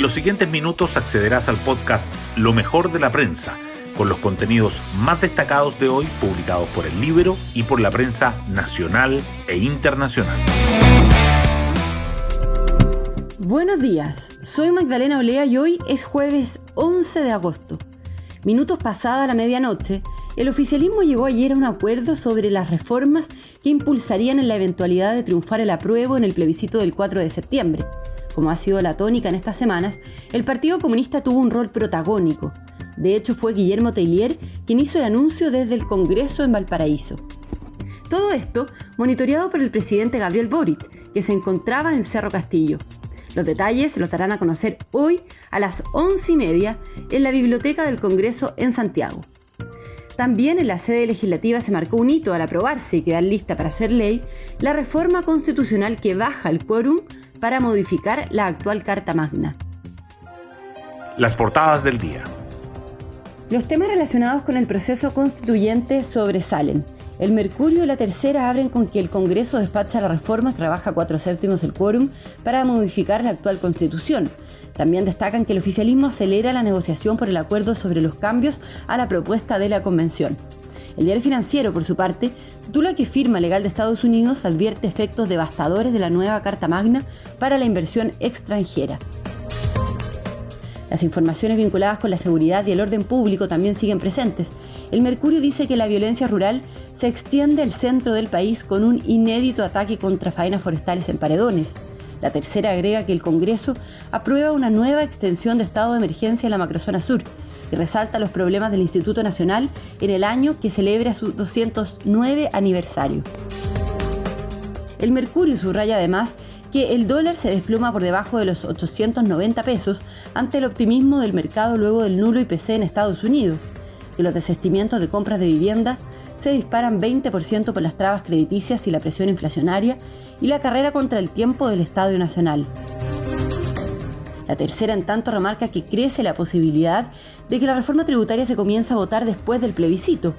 En los siguientes minutos accederás al podcast Lo mejor de la prensa, con los contenidos más destacados de hoy publicados por el libro y por la prensa nacional e internacional. Buenos días, soy Magdalena Olea y hoy es jueves 11 de agosto. Minutos pasada la medianoche, el oficialismo llegó ayer a un acuerdo sobre las reformas que impulsarían en la eventualidad de triunfar el apruebo en el plebiscito del 4 de septiembre. Como ha sido la tónica en estas semanas, el Partido Comunista tuvo un rol protagónico. De hecho, fue Guillermo Teillier quien hizo el anuncio desde el Congreso en Valparaíso. Todo esto monitoreado por el presidente Gabriel Boric, que se encontraba en Cerro Castillo. Los detalles los darán a conocer hoy a las once y media en la Biblioteca del Congreso en Santiago. También en la sede legislativa se marcó un hito al aprobarse y quedar lista para hacer ley la reforma constitucional que baja el quórum para modificar la actual Carta Magna. Las portadas del día. Los temas relacionados con el proceso constituyente sobresalen. El Mercurio y la Tercera abren con que el Congreso despacha la reforma que rebaja cuatro séptimos el quórum para modificar la actual Constitución, también destacan que el oficialismo acelera la negociación por el acuerdo sobre los cambios a la propuesta de la Convención. El diario financiero, por su parte, titula que firma legal de Estados Unidos advierte efectos devastadores de la nueva Carta Magna para la inversión extranjera. Las informaciones vinculadas con la seguridad y el orden público también siguen presentes. El Mercurio dice que la violencia rural se extiende al centro del país con un inédito ataque contra faenas forestales en paredones. La tercera agrega que el Congreso aprueba una nueva extensión de estado de emergencia en la macrozona sur y resalta los problemas del Instituto Nacional en el año que celebra su 209 aniversario. El Mercurio subraya además que el dólar se desploma por debajo de los 890 pesos ante el optimismo del mercado luego del nulo IPC en Estados Unidos, que los desestimientos de compras de vivienda se disparan 20% por las trabas crediticias y la presión inflacionaria y la carrera contra el tiempo del Estadio Nacional. La tercera, en tanto, remarca que crece la posibilidad de que la reforma tributaria se comience a votar después del plebiscito,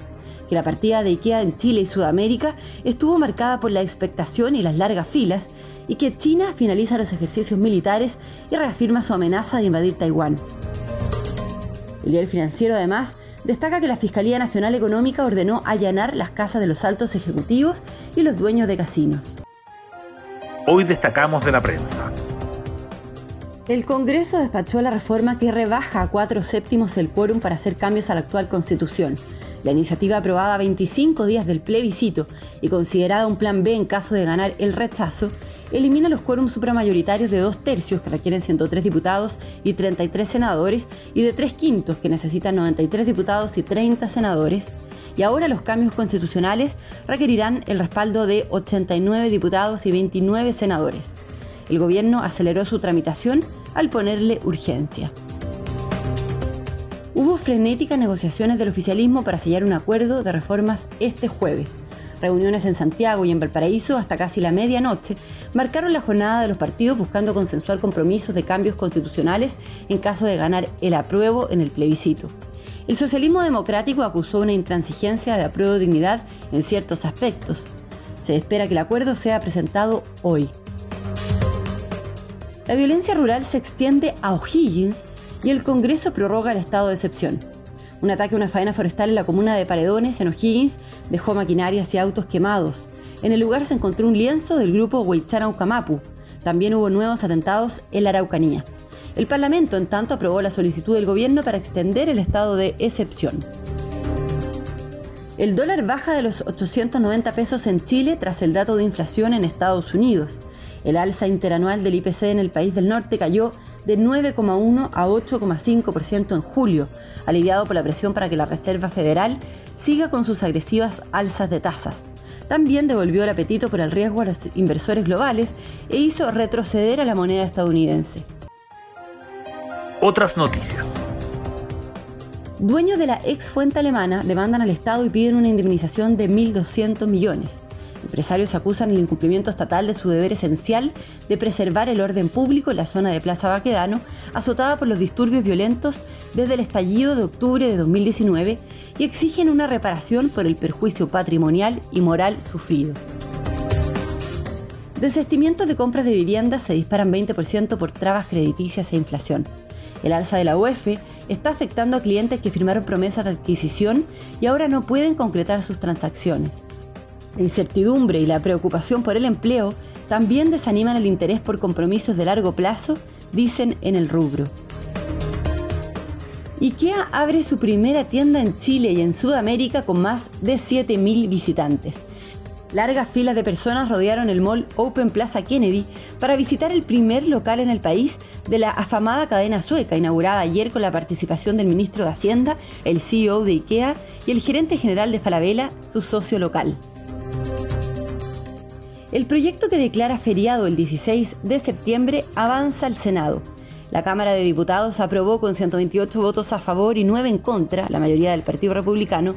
que la partida de IKEA en Chile y Sudamérica estuvo marcada por la expectación y las largas filas, y que China finaliza los ejercicios militares y reafirma su amenaza de invadir Taiwán. El diario financiero, además, destaca que la Fiscalía Nacional Económica ordenó allanar las casas de los altos ejecutivos y los dueños de casinos. Hoy destacamos de la prensa. El Congreso despachó la reforma que rebaja a cuatro séptimos el quórum para hacer cambios a la actual Constitución. La iniciativa aprobada a 25 días del plebiscito y considerada un plan B en caso de ganar el rechazo, elimina los quórums supramayoritarios de dos tercios que requieren 103 diputados y 33 senadores y de tres quintos que necesitan 93 diputados y 30 senadores y ahora los cambios constitucionales requerirán el respaldo de 89 diputados y 29 senadores. El gobierno aceleró su tramitación al ponerle urgencia. Hubo frenéticas negociaciones del oficialismo para sellar un acuerdo de reformas este jueves. Reuniones en Santiago y en Valparaíso hasta casi la medianoche marcaron la jornada de los partidos buscando consensuar compromisos de cambios constitucionales en caso de ganar el apruebo en el plebiscito. El socialismo democrático acusó una intransigencia de apruebo de dignidad en ciertos aspectos. Se espera que el acuerdo sea presentado hoy. La violencia rural se extiende a O'Higgins y el Congreso prorroga el estado de excepción. Un ataque a una faena forestal en la comuna de Paredones, en O'Higgins, dejó maquinarias y autos quemados. En el lugar se encontró un lienzo del grupo Huaychara Ucamapu. También hubo nuevos atentados en la Araucanía. El Parlamento, en tanto, aprobó la solicitud del gobierno para extender el estado de excepción. El dólar baja de los 890 pesos en Chile tras el dato de inflación en Estados Unidos. El alza interanual del IPC en el país del norte cayó de 9,1 a 8,5% en julio, aliviado por la presión para que la Reserva Federal siga con sus agresivas alzas de tasas. También devolvió el apetito por el riesgo a los inversores globales e hizo retroceder a la moneda estadounidense. Otras noticias. Dueños de la ex fuente alemana demandan al Estado y piden una indemnización de 1.200 millones. Empresarios acusan el incumplimiento estatal de su deber esencial de preservar el orden público en la zona de Plaza Baquedano, azotada por los disturbios violentos desde el estallido de octubre de 2019, y exigen una reparación por el perjuicio patrimonial y moral sufrido. Desestimientos de compras de viviendas se disparan 20% por trabas crediticias e inflación. El alza de la UEF está afectando a clientes que firmaron promesas de adquisición y ahora no pueden concretar sus transacciones. La incertidumbre y la preocupación por el empleo también desaniman el interés por compromisos de largo plazo, dicen en el rubro. IKEA abre su primera tienda en Chile y en Sudamérica con más de 7.000 visitantes. Largas filas de personas rodearon el mall Open Plaza Kennedy para visitar el primer local en el país de la afamada cadena sueca, inaugurada ayer con la participación del ministro de Hacienda, el CEO de IKEA y el gerente general de Falabella, su socio local. El proyecto que declara feriado el 16 de septiembre avanza al Senado. La Cámara de Diputados aprobó con 128 votos a favor y 9 en contra, la mayoría del Partido Republicano,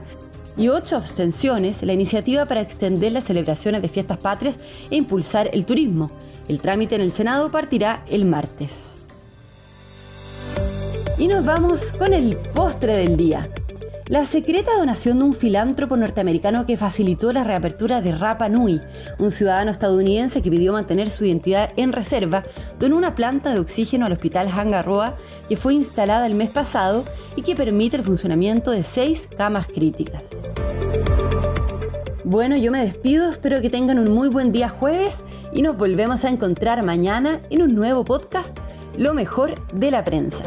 y ocho abstenciones la iniciativa para extender las celebraciones de fiestas patrias e impulsar el turismo. El trámite en el Senado partirá el martes. Y nos vamos con el postre del día. La secreta donación de un filántropo norteamericano que facilitó la reapertura de Rapa Nui, un ciudadano estadounidense que pidió mantener su identidad en reserva, donó una planta de oxígeno al hospital Hangaroa que fue instalada el mes pasado y que permite el funcionamiento de seis camas críticas. Bueno, yo me despido, espero que tengan un muy buen día jueves y nos volvemos a encontrar mañana en un nuevo podcast, Lo mejor de la prensa.